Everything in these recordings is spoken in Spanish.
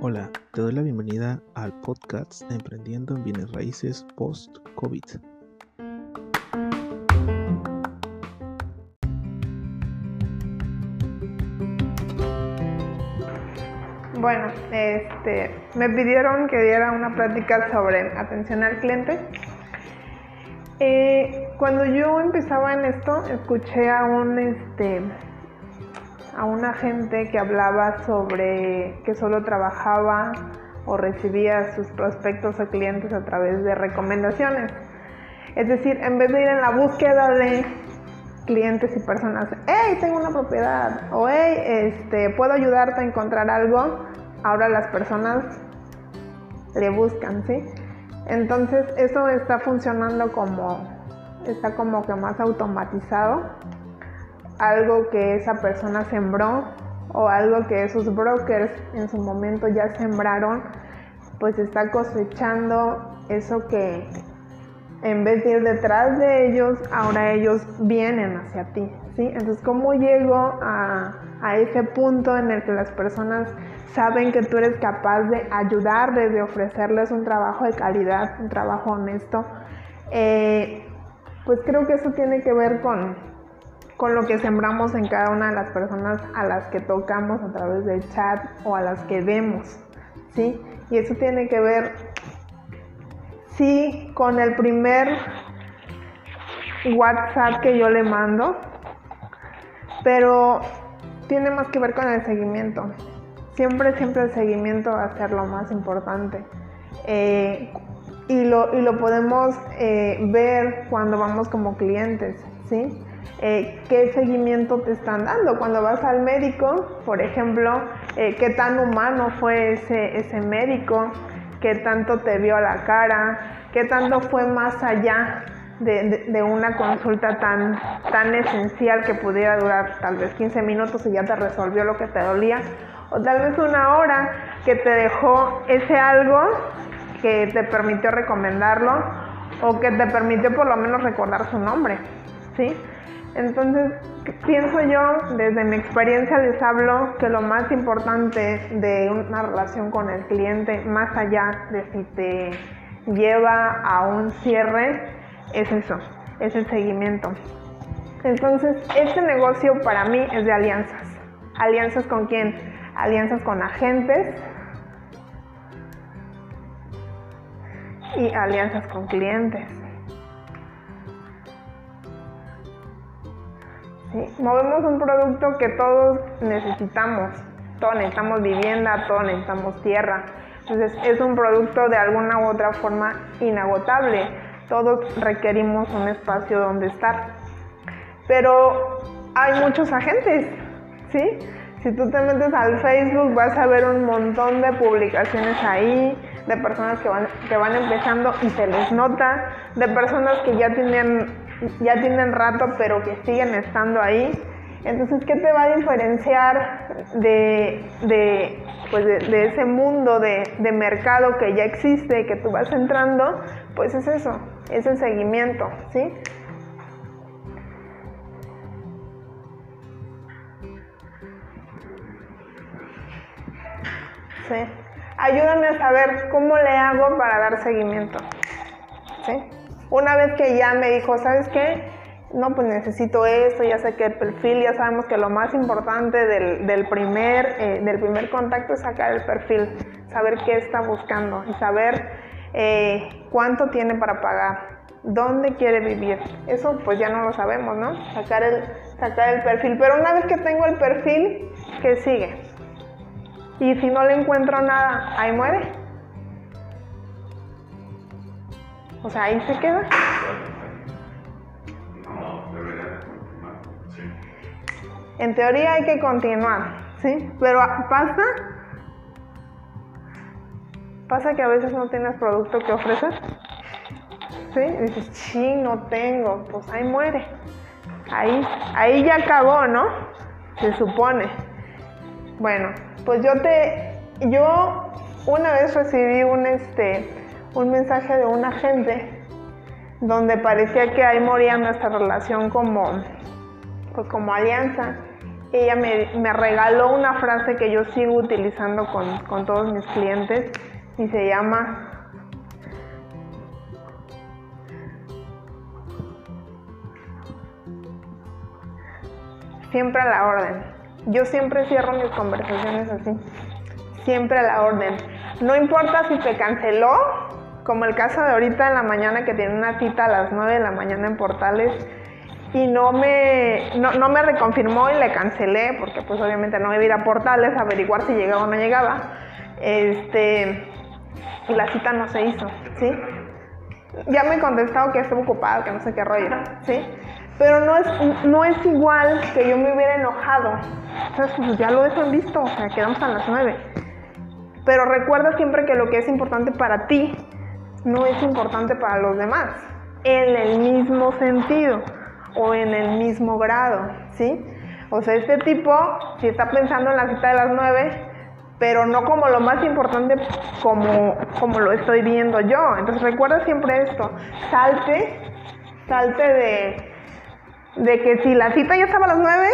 Hola, te doy la bienvenida al podcast Emprendiendo en Bienes Raíces Post-COVID. Bueno, este, me pidieron que diera una plática sobre atención al cliente. Eh, cuando yo empezaba en esto, escuché a un, este, a una gente que hablaba sobre que solo trabajaba o recibía sus prospectos o clientes a través de recomendaciones. Es decir, en vez de ir en la búsqueda de clientes y personas, hey, tengo una propiedad, o hey, este, puedo ayudarte a encontrar algo, ahora las personas le buscan, ¿sí? Entonces eso está funcionando como, está como que más automatizado algo que esa persona sembró o algo que esos brokers en su momento ya sembraron, pues está cosechando eso que en vez de ir detrás de ellos, ahora ellos vienen hacia ti, ¿sí? Entonces, ¿cómo llego a, a ese punto en el que las personas saben que tú eres capaz de ayudarles, de ofrecerles un trabajo de calidad, un trabajo honesto? Eh, pues creo que eso tiene que ver con, con lo que sembramos en cada una de las personas a las que tocamos a través del chat o a las que vemos, ¿sí? Y eso tiene que ver, sí, con el primer WhatsApp que yo le mando, pero tiene más que ver con el seguimiento. Siempre, siempre el seguimiento va a ser lo más importante. Eh, y, lo, y, lo, podemos eh, ver cuando vamos como clientes, ¿sí? Eh, qué seguimiento te están dando. Cuando vas al médico, por ejemplo, eh, qué tan humano fue ese, ese médico, qué tanto te vio a la cara, qué tanto fue más allá de, de, una consulta tan, tan esencial que pudiera durar tal vez 15 minutos y ya te resolvió lo que te dolía, o tal vez una hora que te dejó ese algo que te permitió recomendarlo o que te permitió por lo menos recordar su nombre, ¿sí? Entonces, pienso yo, desde mi experiencia les hablo que lo más importante de una relación con el cliente, más allá de si te lleva a un cierre, es eso, es el seguimiento. Entonces, este negocio para mí es de alianzas. ¿Alianzas con quién? Alianzas con agentes y alianzas con clientes. Movemos un producto que todos necesitamos. Todos necesitamos vivienda, todos necesitamos tierra. Entonces es un producto de alguna u otra forma inagotable. Todos requerimos un espacio donde estar. Pero hay muchos agentes, ¿sí? Si tú te metes al Facebook vas a ver un montón de publicaciones ahí, de personas que van, que van empezando y se les nota, de personas que ya tienen ya tienen rato pero que siguen estando ahí. Entonces, ¿qué te va a diferenciar de, de, pues de, ese mundo de, de, mercado que ya existe, que tú vas entrando? Pues es eso, es el seguimiento, ¿sí? Sí. Ayúdame a saber cómo le hago para dar seguimiento. ¿Sí? Una vez que ya me dijo, ¿sabes qué? No, pues necesito esto, ya sé que el perfil, ya sabemos que lo más importante del, primer, eh, del primer contacto es sacar el perfil, saber qué está buscando y saber eh, cuánto tiene para pagar, dónde quiere vivir. Eso pues ya no lo sabemos, ¿no? Sacar el, sacar el perfil. Pero una vez que tengo el perfil, ¿qué sigue? Y si no le encuentro nada, ahí muere. O sea, ahí se queda. En teoría hay que continuar, ¿sí? Pero pasa, pasa que a veces no tienes producto que ofrecer, ¿sí? Y dices, sí, no tengo, pues ahí muere. Ahí, ahí ya acabó, ¿no? Se supone. Bueno, pues yo te, yo una vez recibí un este, un mensaje de un agente donde parecía que ahí moría nuestra relación como, pues como alianza. ella me, regaló una frase que yo sigo utilizando con, con todos mis clientes y se llama siempre a la orden. Yo siempre cierro mis conversaciones así, siempre a la orden. No importa si te canceló, como el caso de ahorita en la mañana que tiene una cita a las 9 de la mañana en Portales y no me, no, me reconfirmó y le cancelé, porque pues obviamente no iba a ir a Portales a averiguar si llegaba o no llegaba. Este, y la cita no se hizo, ¿sí? Ya me he contestado que estuvo ocupado, que no sé qué rollo, ¿sí? Pero no es, no es igual que yo me hubiera enojado. Entonces, pues ya lo dejan visto, o sea, quedamos a las nueve. Pero recuerda siempre que lo que es importante para ti no es importante para los demás, en el mismo sentido o en el mismo grado, ¿sí? O sea, este tipo, si está pensando en la cita de las nueve, pero no como lo más importante como, como lo estoy viendo yo. Entonces recuerda siempre esto, salte, salte de, de que si la cita ya estaba a las 9,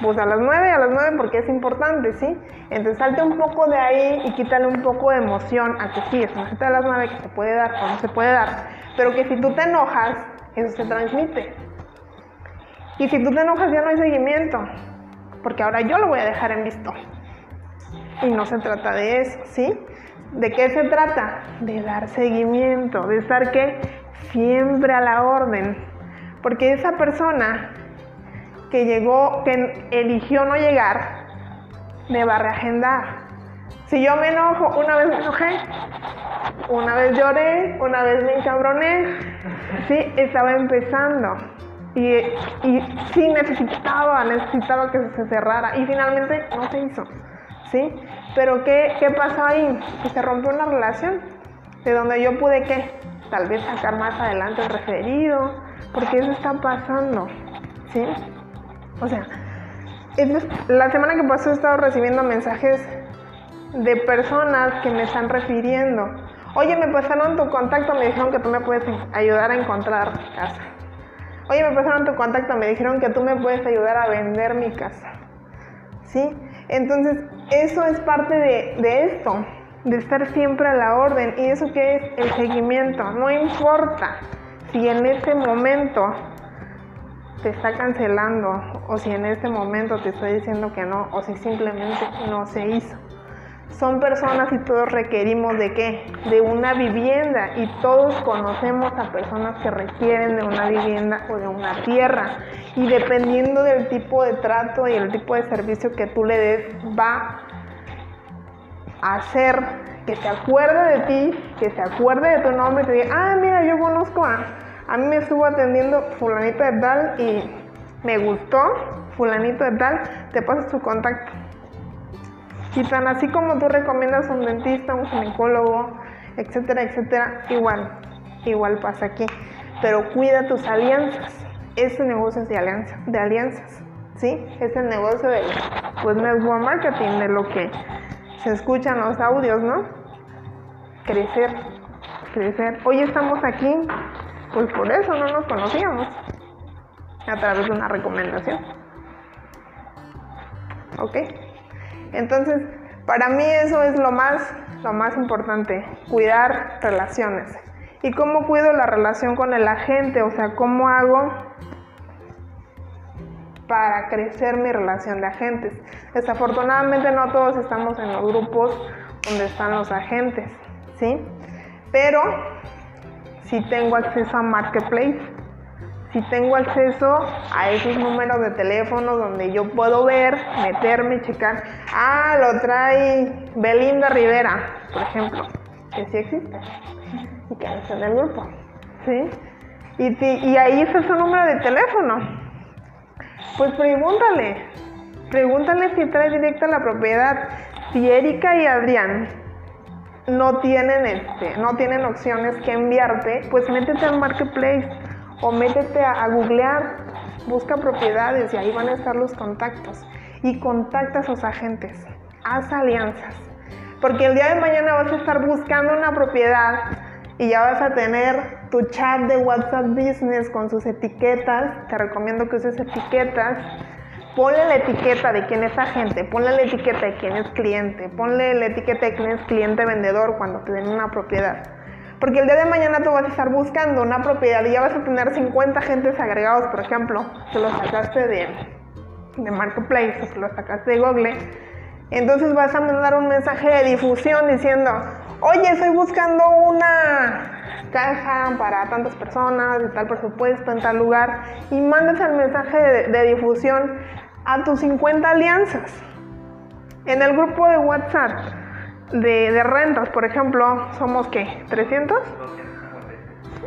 pues a las 9, a las 9 porque es importante, ¿sí? Entonces salte un poco de ahí y quítale un poco de emoción a que sí, es una cita a las 9 que se puede dar o no se puede dar, pero que si tú te enojas, eso se transmite. Y si tú te enojas ya no hay seguimiento, porque ahora yo lo voy a dejar en visto. Y no se trata de eso, ¿sí? ¿De qué se trata? De dar seguimiento, de estar que siempre a la orden, porque esa persona que llegó, que eligió no llegar, me va a reagendar. Si yo me enojo, una vez me enojé, una vez lloré, una vez me encabroné, sí, estaba empezando. Y, y sí necesitaba, necesitaba que se cerrara. Y finalmente no se hizo, ¿sí? Pero ¿qué, qué pasó ahí? Que se rompió una relación, de donde yo pude, ¿qué? Tal vez sacar más adelante el referido, porque eso está pasando, ¿sí? O sea, la semana que pasó he estado recibiendo mensajes de personas que me están refiriendo. Oye, me pasaron tu contacto, me dijeron que tú me puedes ayudar a encontrar casa. Oye, me pasaron tu contacto, me dijeron que tú me puedes ayudar a vender mi casa. ¿Sí? Entonces, eso es parte de, de esto, de estar siempre a la orden. ¿Y eso qué es? El seguimiento. No importa si en este momento te está cancelando o si en este momento te estoy diciendo que no o si simplemente no se hizo. Son personas y todos requerimos de qué? De una vivienda y todos conocemos a personas que requieren de una vivienda o de una tierra y dependiendo del tipo de trato y el tipo de servicio que tú le des va hacer que se acuerde de ti, que se acuerde de tu nombre te diga, ah, mira, yo conozco a, a mí me estuvo atendiendo fulanito de tal y me gustó, fulanito de tal, te pasas su contacto. Y tan así como tú recomiendas un dentista, un ginecólogo, etcétera, etcétera, igual, igual pasa aquí. Pero cuida tus alianzas. Ese negocio es de alianzas, de alianzas, ¿sí? Es el negocio del pues, network marketing, de lo que se escuchan los audios, ¿no? Crecer, crecer. Hoy estamos aquí, pues por eso no nos conocíamos, a través de una recomendación. ¿Ok? Entonces, para mí eso es lo más, lo más importante, cuidar relaciones. ¿Y cómo cuido la relación con el agente? O sea, ¿cómo hago para crecer mi relación de agentes. Desafortunadamente no todos estamos en los grupos donde están los agentes, ¿sí? Pero si tengo acceso a Marketplace, si tengo acceso a esos números de teléfono donde yo puedo ver, meterme, checar, ah, lo trae Belinda Rivera, por ejemplo, que sí existe y que está en el grupo, ¿sí? Y, ahí está su número de teléfono pues pregúntale, pregúntale si trae directa la propiedad. Si Erika y Adrián no tienen este, no tienen opciones que enviarte, pues métete al marketplace o métete a, googlear, busca propiedades y ahí van a estar los contactos. Y contacta a sus agentes, haz alianzas. Porque el día de mañana vas a estar buscando una propiedad y ya vas a tener tu chat de WhatsApp Business con sus etiquetas. Te recomiendo que uses etiquetas ponle la etiqueta de quién es agente, ponle la etiqueta de quién es cliente, ponle la etiqueta de quién es cliente vendedor cuando te den una propiedad. Porque el día de mañana tú vas a estar buscando una propiedad y ya vas a tener 50 agentes agregados, por ejemplo, que lo sacaste de, de Marketplace o que lo sacaste de Google. Entonces vas a mandar un mensaje de difusión diciendo, oye, estoy buscando una caja para tantas personas, de tal presupuesto, en tal lugar, y mandas el mensaje de, difusión a tus 50 alianzas. En el grupo de WhatsApp de, rentas, por ejemplo, somos qué, 300?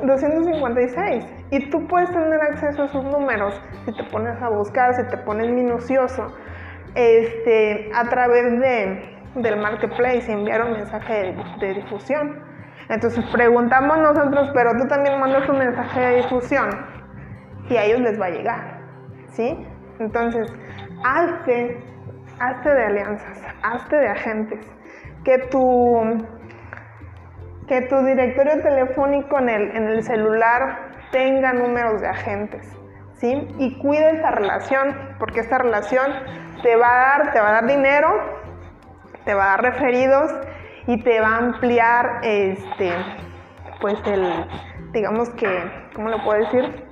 256. Y tú puedes tener acceso a esos números si te pones a buscar, si te pones minucioso, este, a través de, del marketplace, enviar un mensaje de difusión. Entonces preguntamos nosotros, pero tú también mandas un mensaje de difusión y a ellos les va a llegar, ¿sí? Entonces, hazte, hazte de alianzas, hazte de agentes, que tu, que tu directorio telefónico en el, en el celular tenga números de agentes, ¿sí? Y cuida esa relación, porque esta relación te va a dar, te va a dar dinero, te va a dar referidos y te va a ampliar este pues el digamos que cómo lo puedo decir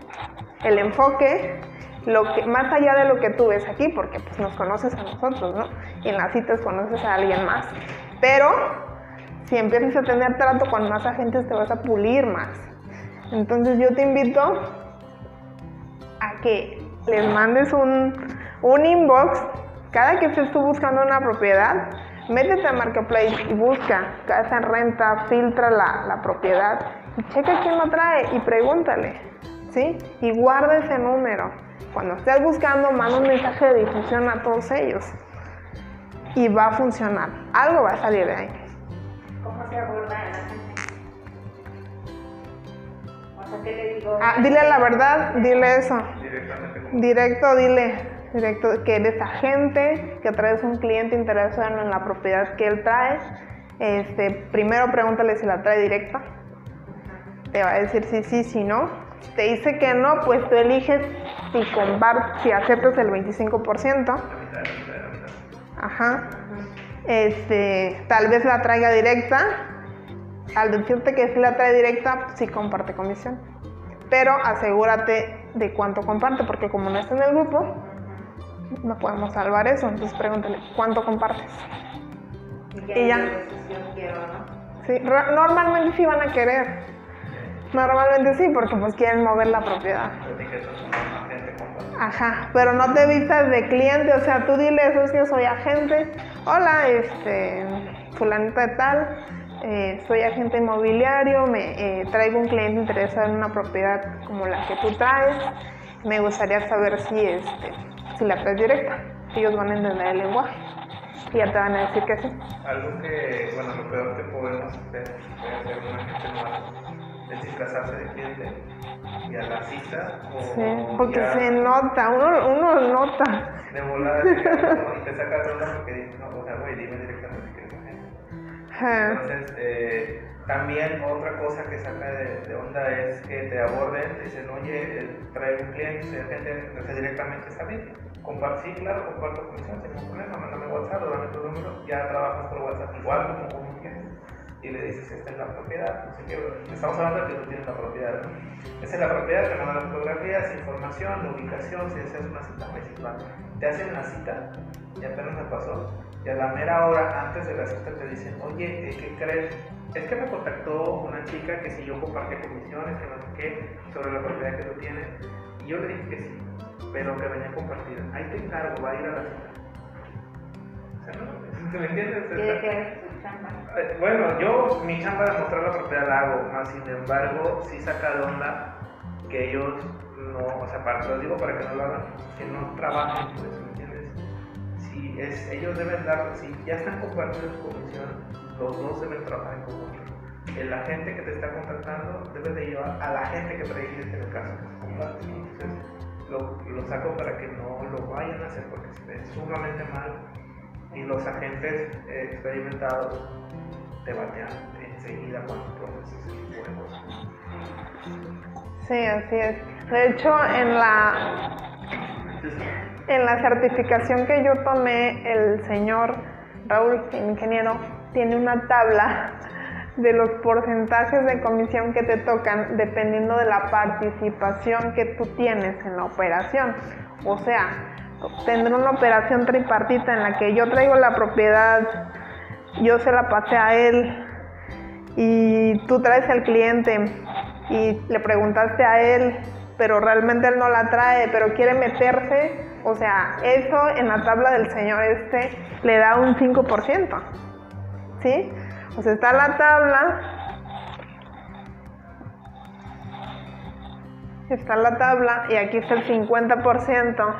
el enfoque lo que más allá de lo que tú ves aquí porque pues nos conoces a nosotros no y en las citas conoces a alguien más. Pero si empiezas a tener trato con más agentes te vas a pulir más. Entonces yo te invito a que les mandes un, un inbox. Cada que estés tú buscando una propiedad métete a Marketplace y busca casa en renta, filtra la, propiedad y checa quién lo trae y pregúntale, ¿sí? Y guarda ese número. Cuando estés buscando, manda un mensaje de difusión a todos ellos y va a funcionar. Algo va a salir de ahí. ¿Cómo se aborda a la gente? O sea, ¿qué le digo? Ah, dile la verdad, dile eso. Directo, dile directo, que eres agente, que traes un cliente interesado en la propiedad que él trae. Este, primero pregúntale si la trae directa. Te va a decir si sí, si no. Si te dice que no, pues tú eliges si, si aceptas el 25%. Ajá. Este, tal vez la traiga directa. Al decirte que si la trae directa, sí comparte comisión. Pero asegúrate de cuánto comparte, porque como no está en el grupo, no podemos salvar eso. Entonces pregúntale, ¿cuánto compartes? Y, ya. Sí, normalmente sí van a querer. Normalmente sí, porque pues quieren mover la propiedad. Ajá, pero no te vistas de cliente, o sea, tú dile eso es que soy agente. Hola, este, fulanita de tal, eh, soy agente inmobiliario, me eh, traigo un cliente interesado en una propiedad como la que tú traes. Me gustaría saber si este, si la traes directa. Ellos van a entender el lenguaje y ya te van a decir que sí. Algo que, bueno, lo peor que podemos hacer, puede hacer una gente nueva, es disfrazarse de cliente y a la cita. O sí, porque se nota, uno, uno nota. De volada, y te sacas de onda porque dices, no, o sea, güey, dime directamente que eres agente. Entonces, eh, también otra cosa que saca de, onda es que te aborden, te dicen, oye, trae un cliente, no sé directamente está bien Comparto, sí, claro, comparto comisión, sin ningún problema, mándame WhatsApp, dame tu número, ya trabajas por WhatsApp igual como con un cliente y le dices, esta es la propiedad, no sé qué, estamos hablando de que tú tienes la propiedad, ¿no? Esta es la propiedad, te mandan fotografías, información, la ubicación, si deseas una cita municipal. Te hacen la cita, ya apenas me pasó, y a la mera hora antes de la cita te dicen, oye, ¿qué crees? Es que me contactó una chica que si yo compartía comisiones, que no sé qué, sobre la propiedad que tú tienes, y yo le dije que sí pero que venía compartida. Ahí te encargo, va a ir a la cita. ¿Me entiendes? Eh, bueno, yo mi chamba de mostrar la propiedad la hago, más sin embargo, sí saca de onda que ellos no, o sea, para, lo digo para que no lo hagan, que no trabajen, pues, ¿me entiendes? Si es, ellos deben dar, si ya están compartiendo su comisión, los dos deben trabajar en conjunto. El agente que te está contratando debe de llevar a la gente que trae en el caso. Entonces, lo, saco para que no lo vayan a hacer porque se ve sumamente mal y los agentes experimentados te batean enseguida cuando de cosas. Sí, así es. De hecho, en la... En la certificación que yo tomé, el señor Raúl, ingeniero, tiene una tabla de los porcentajes de comisión que te tocan dependiendo de la participación que tú tienes en la operación. O sea, tendré una operación tripartita en la que yo traigo la propiedad, yo se la pasé a él y tú traes al cliente y le preguntaste a él, pero realmente él no la trae, pero quiere meterse, o sea, eso en la tabla del señor este le da un 5%. ¿Sí? Sea, está la tabla. Está la tabla y aquí está el 50%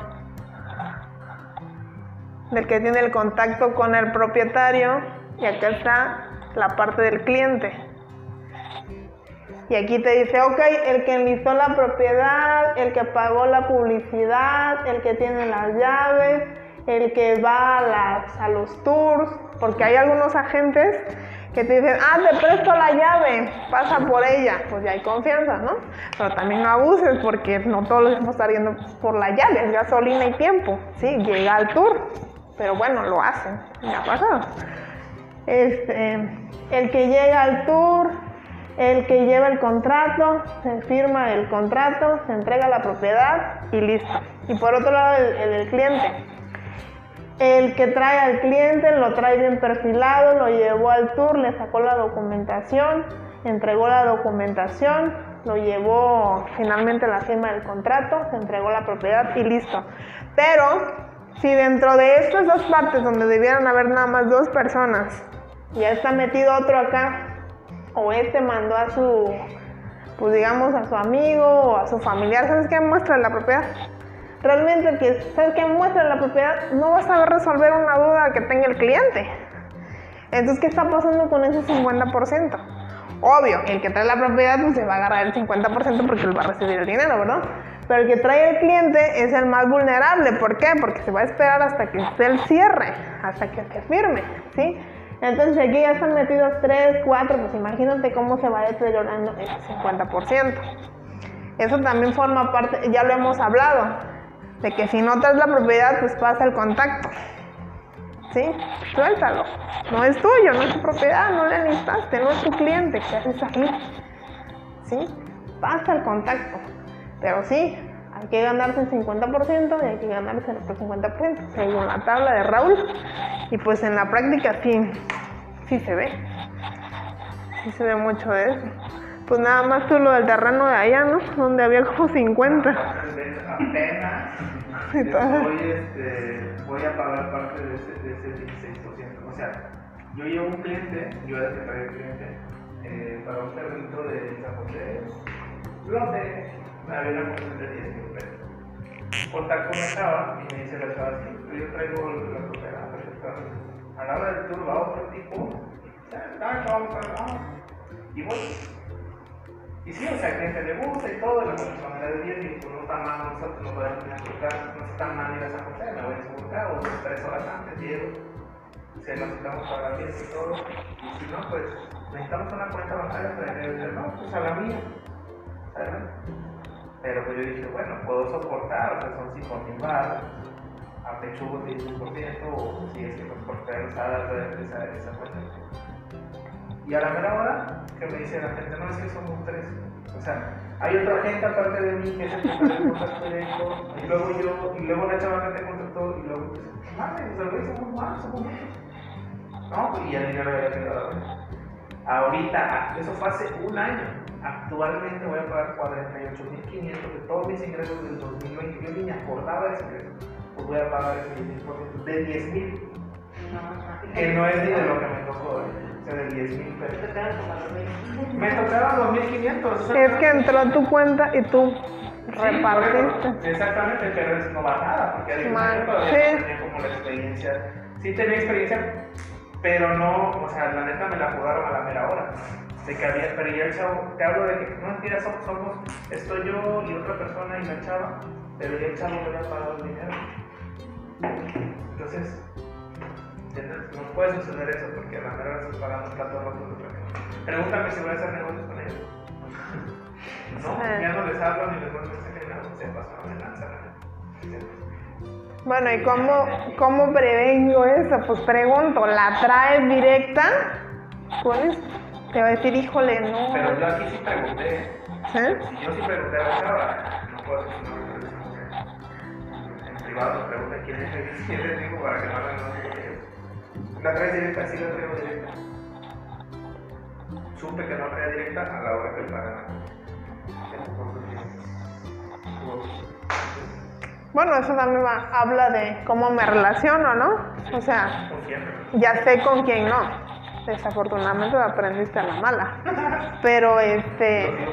del que tiene el contacto con el propietario y acá está la parte del cliente. Y aquí te dice, ok, el que enlistó la propiedad, el que pagó la publicidad, el que tiene las llaves, el que va a, a los tours, porque hay algunos agentes que te dicen, ah, te presto la llave, pasa por ella, pues ya hay confianza, ¿no? Pero también no abuses porque no todos los a estar yendo por la llave, es gasolina y tiempo, ¿sí? Llega al tour, pero bueno, lo hacen, me ha pasado. Este, el que llega al tour, el que lleva el contrato, se firma el contrato, se entrega la propiedad y listo. Y por otro lado, el, el cliente el que trae al cliente lo trae bien perfilado, lo llevó al tour, le sacó la documentación, entregó la documentación, lo llevó finalmente la firma del contrato, se entregó la propiedad y listo. Pero si dentro de estas dos partes donde debieran haber nada más dos personas, ya está metido otro acá, o este mandó a su, pues digamos, a su amigo o a su familiar, ¿sabes qué? Muestra la propiedad realmente sabes que muestra la propiedad no va a saber resolver una duda que tenga el cliente. Entonces, ¿qué está pasando con ese 50%? Obvio, el que trae la propiedad pues se va a agarrar el 50% porque él va a recibir el dinero, ¿verdad? Pero el que trae el cliente es el más vulnerable. ¿Por qué? Porque se va a esperar hasta que esté el cierre, hasta que se firme, ¿sí? Entonces aquí ya están metidos 3, 4, pues imagínate cómo se va deteriorando ese 50%. Eso también forma parte, ya lo hemos hablado, de que si no traes la propiedad, pues pasa el contacto. ¿Sí? Suéltalo. No es tuyo, no es tu propiedad, no le necesitaste, no es tu cliente. ¿Qué haces aquí? ¿Sí? Pasa el contacto. Pero sí, hay que ganarse el 50% y hay que ganarse el otro 50%, según la tabla de Raúl. Y pues en la práctica sí, sí se ve. Sí se ve mucho de eso. Pues nada más tú lo del terreno de allá, ¿no? Donde había como 50. Apenas voy, este, voy a pagar parte de ese, de ese 16%. O sea, yo llevo un cliente, yo era que traía el cliente, eh, para un terreno de San José, lote, había una comisión de 10 mil pesos. Con la chava y me dice la chava, sí, yo traigo la propiedad perfectamente. A la hora del tour va otro tipo, sea, vamos a vamos. Y voy. Y sí, o sea, al cliente le gusta y todo, la persona de 10 y pues no está mal, nosotros no podemos ir a buscar, no está mal ir a San José, me voy a buscar, o tres horas antes llego, se lo necesitamos para la fiesta y todo, y si no, pues necesitamos una cuenta bancaria para decir, no, pues a la mía, ¿sabes? Pero pues yo dije, bueno, puedo soportar, o sea, son 5 mil baros, a pechugo 10%, o si es que pues por usadas esa, esa cuenta. Y a la mera hora que me dice la gente, no, es que somos tres. O sea, hay otra gente aparte de mí que en contacto directo, y luego yo, y luego la chava que te contactó, y luego, mames, o sea, somos más, somos muchos. No, pues, y el dinero había quedado. Ahorita, eso fue hace un año. Actualmente voy a pagar 48.500 de todos mis ingresos del 2020. Yo ni me acordaba de ese ingreso. Pues voy a pagar ese 10% de 10.000. Que no es ni de lo que me tocó. ¿eh? De 10 mil pesos. Me tocaron 2.500. Es que entró a tu cuenta y tú repartiste. exactamente, pero es no va nada, porque hay sí. tenía como la experiencia. Sí tenía experiencia, pero no, o sea, la neta me la jugaron a la mera hora. De que había, pero ya el chavo, te hablo de que no entiendas, somos, somos, estoy yo y otra persona y la chava, pero ya el chavo me había pagado el dinero. Entonces, no puede suceder eso porque a la verdad estás pagando platos rotos de otra gente. Pregúntame si voy a hacer negocios con ellos. No, ya no les hablo ni les a decir nada, se pasaron de lanza. Bueno, ¿y cómo, cómo prevengo eso? Pues pregunto, ¿la traes directa? Pues te va a decir, híjole, no. Pero yo aquí sí pregunté. ¿Eh? Si yo sí pregunté a la chava, no puedo decir pero en privado nos pregunta quién es, quién es, digo, para que no hagan no La traes directa, sí la traigo directa. Supe que no traía directa a la hora que pagan. Bueno, eso también habla de cómo me relaciono, ¿no? O sea, ya sé con quién no. Desafortunadamente lo aprendiste a la mala. Pero este.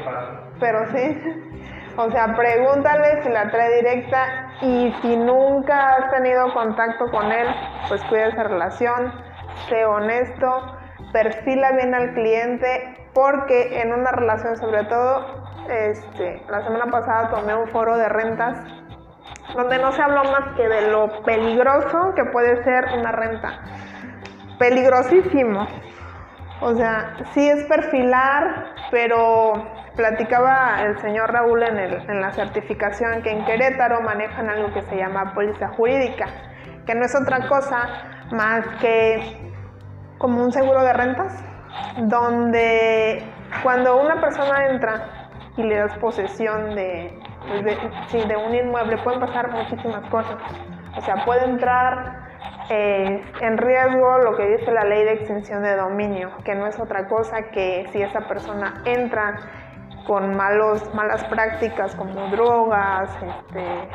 Pero sí. O sea, pregúntale si la trae directa y si nunca has tenido contacto con él, pues cuida esa relación, sé honesto, perfila bien al cliente, porque en una relación sobre todo, este, la semana pasada tomé un foro de rentas donde no se habló más que de lo peligroso que puede ser una renta. Peligrosísimo. O sea, sí es perfilar, pero platicaba el señor Raúl en, en la certificación que en Querétaro manejan algo que se llama póliza jurídica, que no es otra cosa más que como un seguro de rentas, donde cuando una persona entra y le das posesión de, pues, sí, de un inmueble pueden pasar muchísimas cosas. O sea, puede entrar eh, en riesgo lo que dice la ley de extinción de dominio, que no es otra cosa que si esa persona entra con malos, malas prácticas como drogas, este,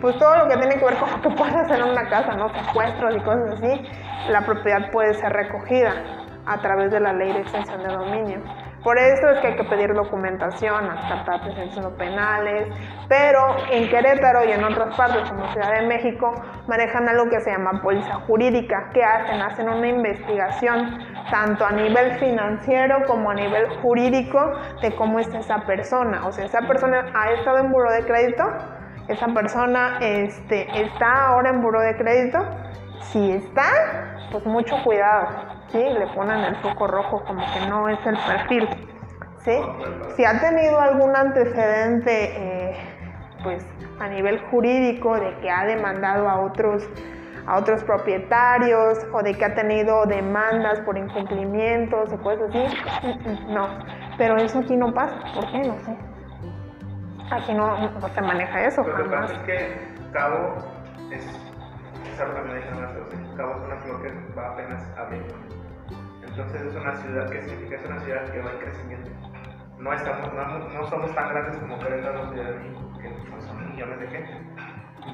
pues todo lo que tiene que ver con lo que puede hacer en una casa, ¿no? secuestros y cosas así, la propiedad puede ser recogida a través de la ley de extinción de dominio. Por eso es que hay que pedir documentación hasta para presentación penales, pero en Querétaro y en otras partes como Ciudad de México manejan algo que se llama póliza jurídica. ¿Qué hacen? Hacen una investigación tanto a nivel financiero como a nivel jurídico de cómo está esa persona. O sea, esa persona ha estado en buro de crédito, esa persona este, está ahora en buro de crédito. Si está, pues mucho cuidado ¿sí? Le ponen el foco rojo como que no es el perfil, ¿sí? Si ha tenido algún antecedente, eh, pues a nivel jurídico de que ha demandado a otros a otros propietarios o de que ha tenido demandas por incumplimientos y cosas así, mm, mm, no. Pero eso aquí no pasa, ¿por qué? No sé. Aquí no, se maneja eso. Lo que pasa es que Cabo es, es algo que me dijeron Cabo es una flor que va apenas abriendo. Entonces es una ciudad, ¿qué significa? Es una ciudad que va en crecimiento. No, estamos, no, somos tan grandes como Querétaro, Ciudad de México, que son millones de gente.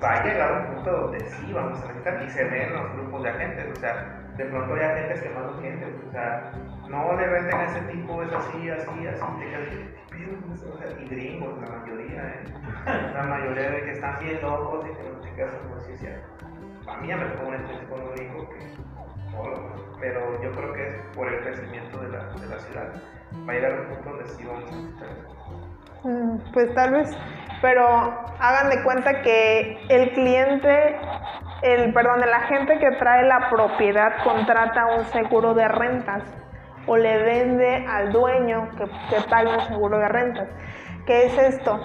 Va a llegar un punto donde sí vamos a necesitar y se ven los grupos de agentes, o sea, de pronto hay agentes que más lo clientes, o sea, no le venden a ese tipo, es así, así, así, te sea, y gringos, la mayoría, ¿eh? la mayoría de que están bien locos y que no te quedas como si A mí ya me tocó un especie con un gringo que pero yo creo que es por el crecimiento de la, de la ciudad. Va a llegar a un punto donde sí vamos a necesitar mm, Pues tal vez, pero hagan de cuenta que el cliente, el perdón, la gente que trae la propiedad contrata un seguro de rentas o le vende al dueño que, que pague un seguro de rentas. ¿Qué es esto?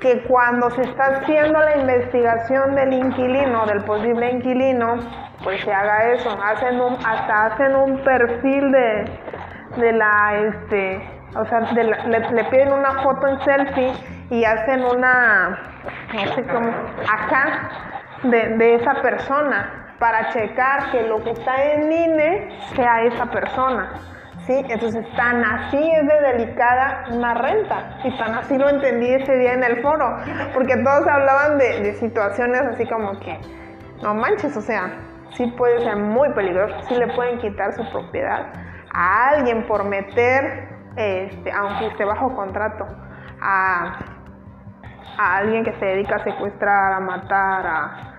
Que cuando se está haciendo la investigación del inquilino, del posible inquilino, pues se haga eso. Hacen un, hasta hacen un perfil de, de la, este, o sea, le, piden una foto en selfie y hacen una, no sé cómo, acá de, de esa persona para checar que lo que está en INE sea esa persona. ¿Sí? Entonces, tan así es de delicada una renta. Y tan así lo entendí ese día en el foro. Porque todos hablaban de, de situaciones así como que, no manches, o sea, sí puede ser muy peligroso, sí le pueden quitar su propiedad a alguien por meter, este, aunque esté bajo contrato, a, a alguien que se dedica a secuestrar, a matar, a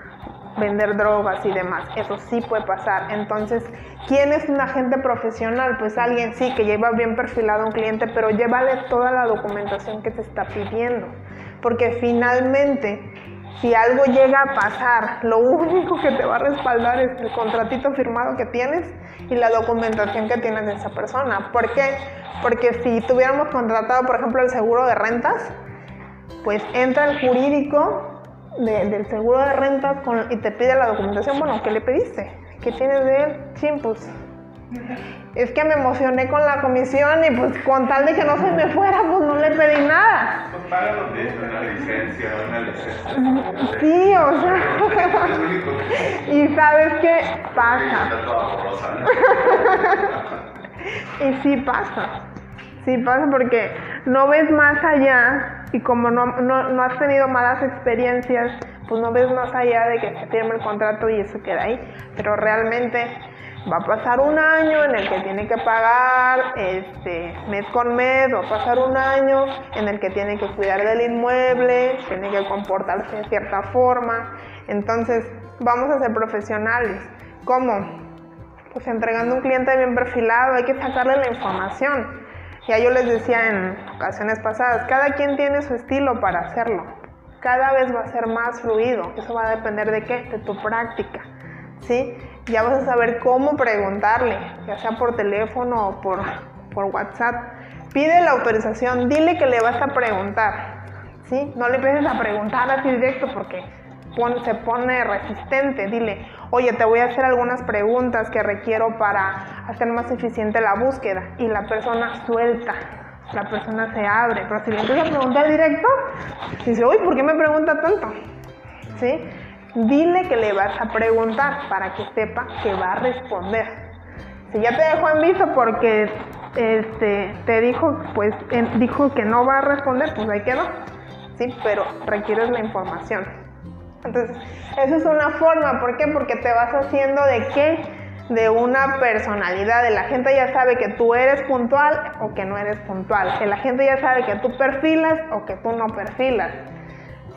vender drogas y demás. Eso sí puede pasar. Entonces, ¿quién es un agente profesional? Pues alguien sí que lleva bien perfilado a un cliente, pero llévale toda la documentación que te está pidiendo. Porque finalmente si algo llega a pasar, lo único que te va a respaldar es el contratito firmado que tienes y la documentación que tienes de esa persona. ¿Por qué? Porque si tuviéramos contratado, por ejemplo, el seguro de rentas, pues entra el jurídico del seguro de rentas con, y te pide la documentación, bueno, ¿qué le pediste? ¿Qué tienes de él? Chimpus. Es que me emocioné con la comisión y pues con tal de que no se me fuera, pues no le pedí nada. Pues paga lo es una licencia, una licencia. Sí, o sea. y sabes qué pasa. y sí pasa. Sí pasa porque no ves más allá y como no, no, no has tenido malas experiencias, pues no ves más allá de que se firme el contrato y eso queda ahí. Pero realmente va a pasar un año en el que tiene que pagar este, mes con mes, va a pasar un año en el que tiene que cuidar del inmueble, tiene que comportarse de cierta forma. Entonces, vamos a ser profesionales. ¿Cómo? Pues entregando un cliente bien perfilado, hay que sacarle la información. Ya yo les decía en ocasiones pasadas, cada quien tiene su estilo para hacerlo. Cada vez va a ser más fluido. Eso va a depender de qué? De tu práctica. ¿Sí? ya vas a saber cómo preguntarle, ya sea por teléfono o por, por WhatsApp. Pide la autorización, dile que le vas a preguntar, ¿sí? No le empieces a preguntar así directo porque se pone resistente. Dile, oye, te voy a hacer algunas preguntas que requiero para hacer más eficiente la búsqueda. Y la persona suelta, la persona se abre. Pero si le empiezas a preguntar directo, dice, uy, ¿por qué me pregunta tanto? ¿Sí? Dile que le vas a preguntar para que sepa que va a responder. Si ya te dejó en visto porque este, te dijo, pues dijo que no va a responder, pues ahí quedó. Sí, pero requieres la información. Entonces, esa es una forma. ¿Por qué? Porque te vas haciendo de qué? De una personalidad. La gente ya sabe que tú eres puntual o que no eres puntual. La gente ya sabe que tú perfilas o que tú no perfilas.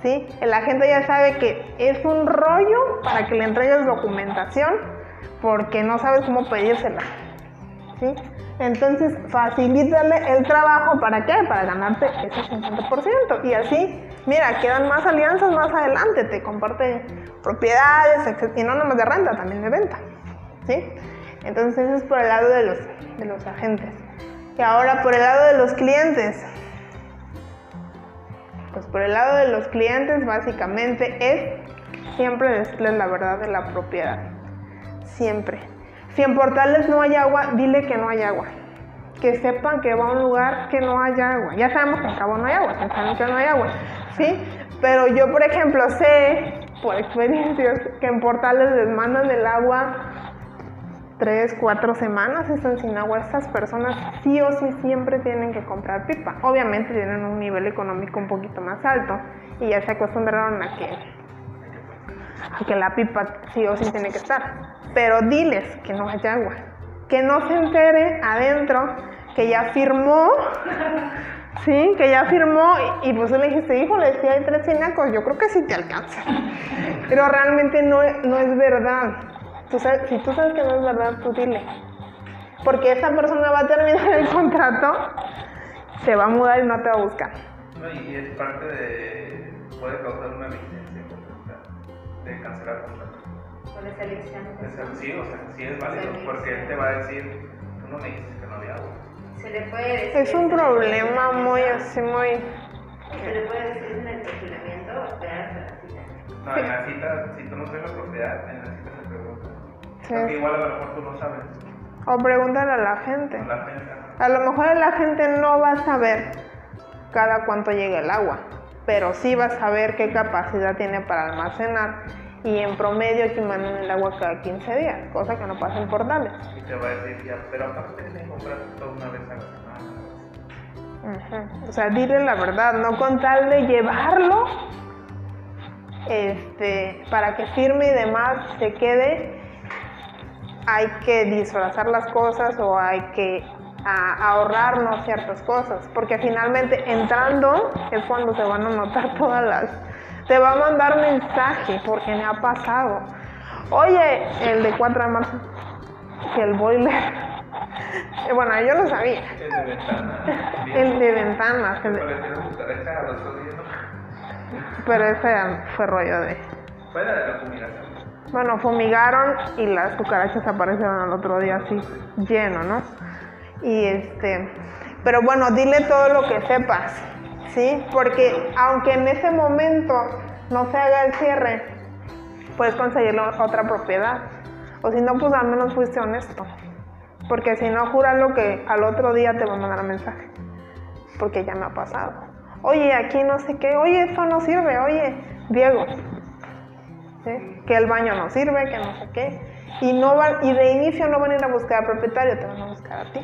¿Sí? La gente ya sabe que es un rollo para que le entregues documentación porque no sabes cómo pedírsela, ¿sí? Entonces, facilítale el trabajo, ¿para qué? Para ganarte ese 50%. Y así, mira, quedan más alianzas más adelante, te comparte propiedades, y no nomás de renta, también de venta, ¿sí? Entonces, es por el lado de los, de los agentes. Y ahora, por el lado de los clientes, pues por el lado de los clientes básicamente es siempre decirles la verdad de la propiedad. Siempre. Si en portales no hay agua, dile que no hay agua. Que sepan que va a un lugar que no haya agua. Ya sabemos que en Cabo no hay agua, que no hay agua. ¿Sí? Pero yo, por ejemplo, sé por experiencias que en portales les mandan el agua tres, cuatro semanas están sin agua, estas personas sí o sí siempre tienen que comprar pipa. Obviamente tienen un nivel económico un poquito más alto y ya se acostumbraron a que, que la pipa sí o sí tiene que estar. Pero diles que no haya agua, que no se entere adentro que ya firmó, sí, que ya firmó y, pues le dijiste, híjole, si hay tres cinacos, yo creo que sí te alcanza. Pero realmente no, no es verdad si tú sabes que no es verdad, tú dile. Porque esa persona va a terminar el contrato, se va a mudar y no te va a buscar. No, y es parte de. puede causar una licencia de cancelar contrato. O de selección. Sí, o sea, sí es válido, porque él te va a decir, tú no me dices que no había agua. Se le puede decir. Es un problema muy así, muy. Se le puede decir en el perfilamiento o esperar hasta la cita. No, en la cita, si tú no tienes la propiedad, en la cita igual a lo mejor tú no sabes. O pregúntale a la gente. A lo mejor la gente no va a saber cada cuánto llega el agua, pero sí va a saber qué capacidad tiene para almacenar y en promedio aquí mandan el agua cada 15 días, cosa que no pasa en portales. Y te va a decir, ya, pero aparte que comprar todo una vez a la semana. O sea, dile la verdad, no con tal de llevarlo este, para que firme y demás se quede hay que disfrazar las cosas o hay que ahorrarnos ciertas cosas, porque finalmente entrando es cuando se van a notar todas las... Te va a mandar mensaje porque me ha pasado. Oye, el de 4 de marzo, que el boiler... Bueno, yo lo sabía. El de ventanas. El de ventanas. Pero ese fue rollo de... De la. Bueno, fumigaron y las cucarachas aparecieron al otro día así, lleno, ¿no? Y este, pero bueno, dile todo lo que sepas, ¿sí? Porque aunque en ese momento no se haga el cierre, puedes conseguir otra propiedad. O si no, pues al menos fuiste honesto. Porque si no, jura lo que al otro día te va a mandar mensaje. Porque ya me ha pasado. Oye, aquí no sé qué. Oye, esto no sirve. Oye, Diego. Que el baño no sirve, que no sé qué. Y, no van, y de inicio no van a ir a buscar al propietario, te van a buscar a ti.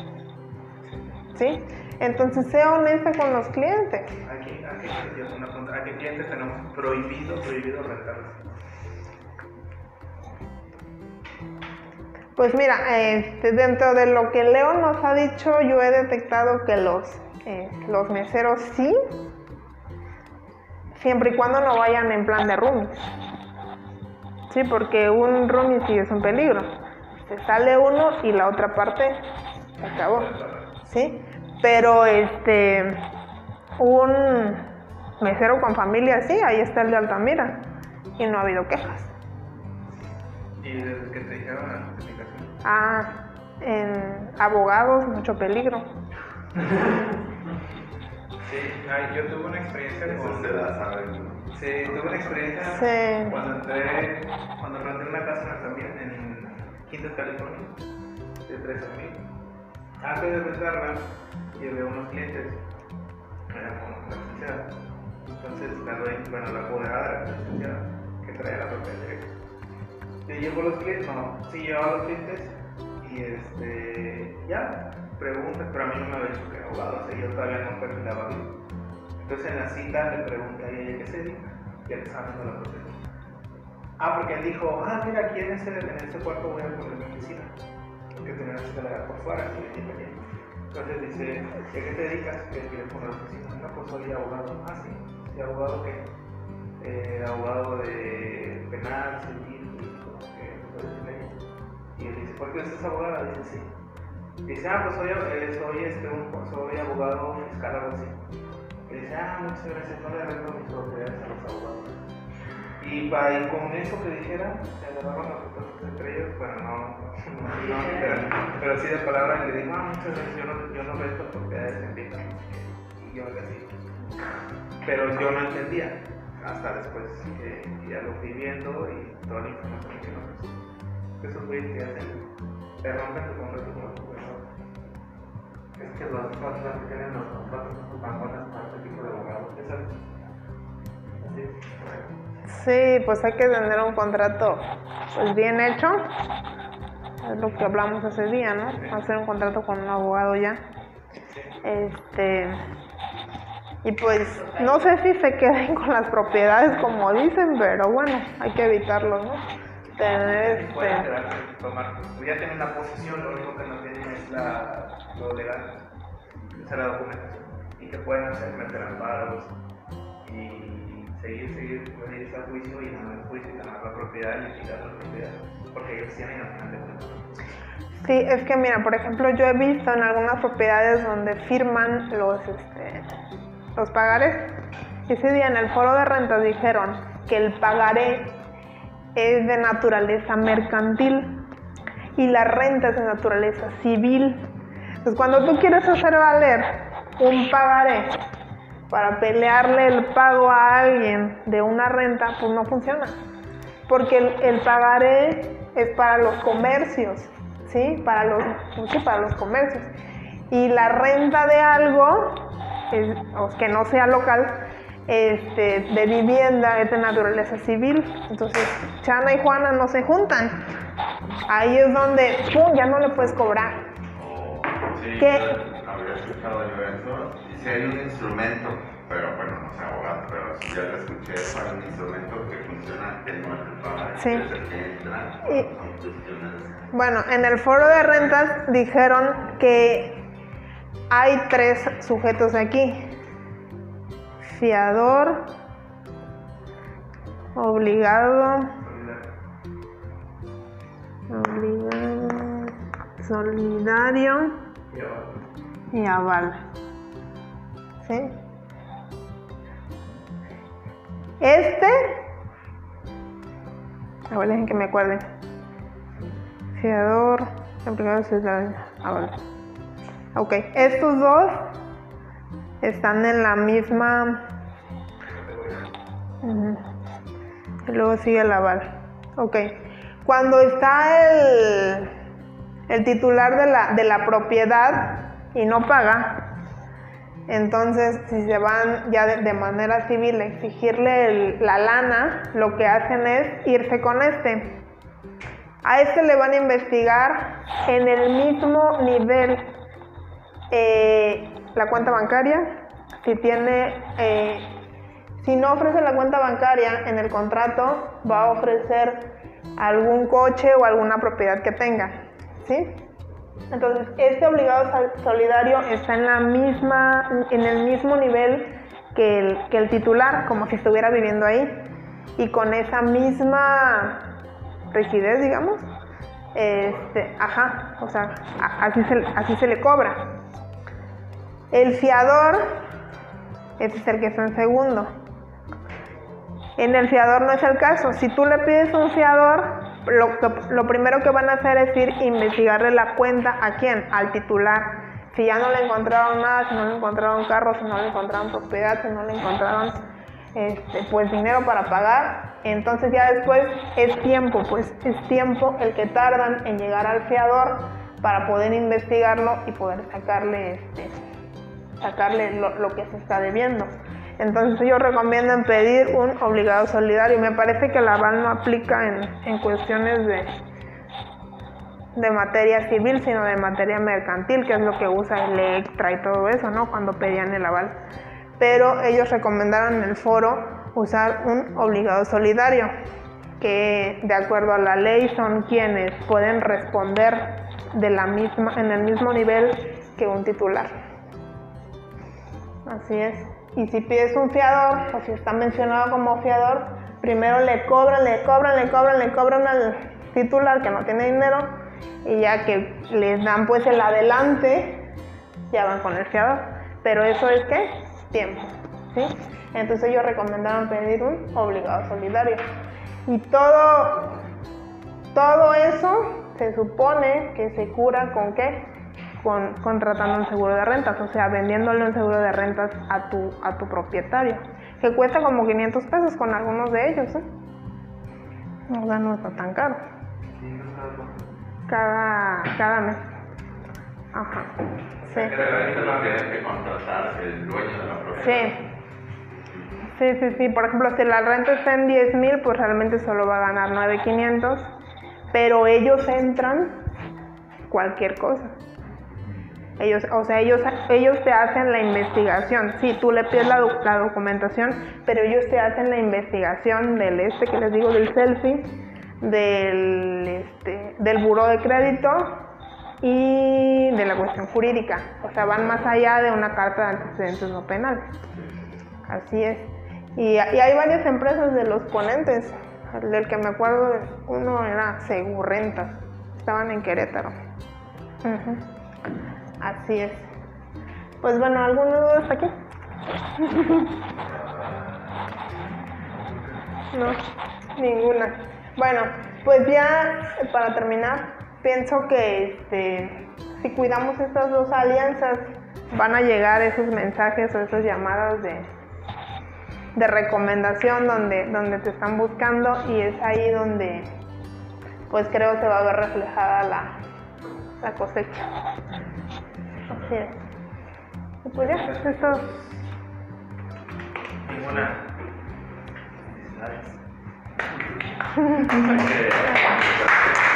¿Sí? Entonces, sea honesta con los clientes. Aquí, aquí, ¿A qué clientes tenemos prohibido, prohibido rentarlos? Pues mira, este, dentro de lo que Leo nos ha dicho, yo he detectado que los, eh, los meseros sí, siempre y cuando no vayan en plan de roomies. Sí, porque un roomie sí es un peligro. Se sale uno y la otra parte se acabó. ¿Sí? Pero este un mesero con familia sí, ahí está el de Altamira y no ha habido quejas. ¿Y desde que te dijeron la notificación? Ah, en abogados, mucho peligro. sí, yo tuve una experiencia con... Sí, tuve una experiencia sí. cuando entré, cuando renté una casa también en Quinta, California, de tres amigos. Antes de rentarla, llevé unos clientes, era con la licenciada. Entonces, la dueña, bueno, la apoderada, la licenciada, que traía la propiedad yo llevo los clientes, no, sí llevaba los clientes y este, ya, preguntas, pero a mí no me había dicho que abogado, o sea, yo todavía no perfilaba bien. Entonces en la cita le pregunté a ella qué se dedica, ya le estaba haciendo la procedura. Ah, porque él dijo, ah, mira, aquí en ese, en ese cuarto voy a poner mi oficina, porque tenía una escalera por fuera, y le dije, entonces dice, ¿a qué te dedicas? ¿Qué quieres poner la oficina? No, pues soy abogado. Ah, sí, ¿y abogado qué? Eh, abogado de penal, civil, y él dice, ¿por qué usted es abogada? Dice, sí. Dice, ah, pues soy, eh, soy, este, un, soy abogado fiscal, algo así. Y dice, ah, muchas gracias, no le arreglo mis propiedades a los abogados. Y, para, y con eso que dijera, se agarraron las fotos entre ellos, bueno, no, no, no pero, pero, sí de palabra, le dijo, ah, muchas gracias, yo no, yo no resto propiedades en vida. Y yo así. Pero yo no entendía, hasta después ya lo fui viendo y toda la información que nos esos güeyes que hacen, te rompen tu contrato con tu persona. Es que las personas que tienen los contratos con este tipo abogados. Así, Sí, pues hay que tener un contrato pues bien hecho. Es lo que hablamos ese día, ¿no? Hacer un contrato con un abogado ya. Este. Y pues no sé si se queden con las propiedades como dicen, pero bueno, hay que evitarlo, ¿no? tener este... tomar, pues ya tienen la posición, lo único que no tienen es la, lo legal, es la documentación, y que pueden hacer meter amparos y seguir, seguir, irse al juicio y ganar el juicio y ganar la propiedad y quitar la propiedad, porque ellos tienen al final de cuentas. Sí, es que mira, por ejemplo, yo he visto en algunas propiedades donde firman los, este, los pagares. Ese día en el foro de rentas dijeron que el pagaré es de naturaleza mercantil y la renta es de naturaleza civil. Entonces, cuando tú quieres hacer valer un pagaré para pelearle el pago a alguien de una renta, pues no funciona. Porque el, pagaré es para los comercios, ¿sí? Para los, sí, para los comercios. Y la renta de algo, que no sea local, este, de vivienda es de naturaleza civil. Entonces, Chana y Juana no se juntan. Ahí es donde, ¡pum!, ya no le puedes cobrar. Oh, Había escuchado eso. Y si hay un instrumento, pero bueno, no sé abogado, pero si ya lo escuché, para un instrumento que funciona sí. que entra, y, Bueno, en el foro de rentas dijeron que hay tres sujetos aquí. Fiador, obligado, obligado, solidario y aval. ¿Sí? Este, a ver, dejen que me acuerden. Fiador, obligado, solidario, aval. Ok, estos dos están en la misma Y luego sigue el aval. Ok. Cuando está el, el titular de la, de la propiedad y no paga, entonces, si se van ya de, manera civil a exigirle la lana, lo que hacen es irse con este. A este le van a investigar en el mismo nivel eh, la cuenta bancaria. Si tiene, eh, si no ofrece la cuenta bancaria en el contrato, va a ofrecer algún coche o alguna propiedad que tenga, ¿sí? Entonces, este obligado solidario está en, la misma, en el mismo nivel que el, que el titular, como si estuviera viviendo ahí, y con esa misma rigidez, digamos, este, ajá, o sea, así se, así se le cobra. El fiador, ese es el que está en segundo. En el fiador no es el caso. Si tú le pides un fiador, lo, primero que van a hacer es ir investigarle la cuenta a quién, al titular. Si ya no le encontraron nada, si no le encontraron carro, si no le encontraron propiedad, si no le encontraron este, pues dinero para pagar, entonces ya después es tiempo, pues es tiempo el que tardan en llegar al fiador para poder investigarlo y poder sacarle, este, sacarle lo que se está debiendo. Entonces yo recomiendo pedir un obligado solidario. Me parece que la aval no aplica en, cuestiones de, de materia civil, sino de materia mercantil, que es lo que usa Electra y todo eso, ¿no? Cuando pedían el aval. Pero ellos recomendaron en el foro usar un obligado solidario, que de acuerdo a la ley son quienes pueden responder de la misma, en el mismo nivel que un titular. Así es. Y si pides un fiador, o si está mencionado como fiador, primero le cobran, le cobran, le cobran, le cobran al titular que no tiene dinero y ya que les dan pues el adelante, ya van con el fiador. Pero eso es que tiempo, ¿sí? Entonces ellos recomendaron pedir un obligado solidario. Y todo, todo eso se supone que se cura con qué? Con, contratando un seguro de rentas, o sea, vendiéndole un seguro de rentas a tu, a tu propietario, que cuesta como 500 pesos con algunos de ellos, ¿eh? O sea, no está tan caro. Cada, cada mes. Ajá. Sí. Sí. Sí, sí, sí. Por ejemplo, si la renta está en 10 mil, pues realmente solo va a ganar 9,500. Pero ellos entran cualquier cosa. Ellos, o sea, ellos, ellos te hacen la investigación. Sí, tú le pides la, la, documentación, pero ellos te hacen la investigación del este que les digo, del selfie, del, este, del buró de crédito y de la cuestión jurídica. O sea, van más allá de una carta de antecedentes no penales. Así es. Y, y hay varias empresas de los ponentes. Del que me acuerdo, uno era Segurrentas. Estaban en Querétaro. Así es. Pues bueno, ¿alguna duda hasta aquí? no, ninguna. Bueno, pues ya para terminar, pienso que este, si cuidamos estas dos alianzas, van a llegar esos mensajes o esas llamadas de, de recomendación donde, donde te están buscando y es ahí donde pues creo se va a ver reflejada la, la cosecha. Así es. Y pues ya, eso. Ninguna.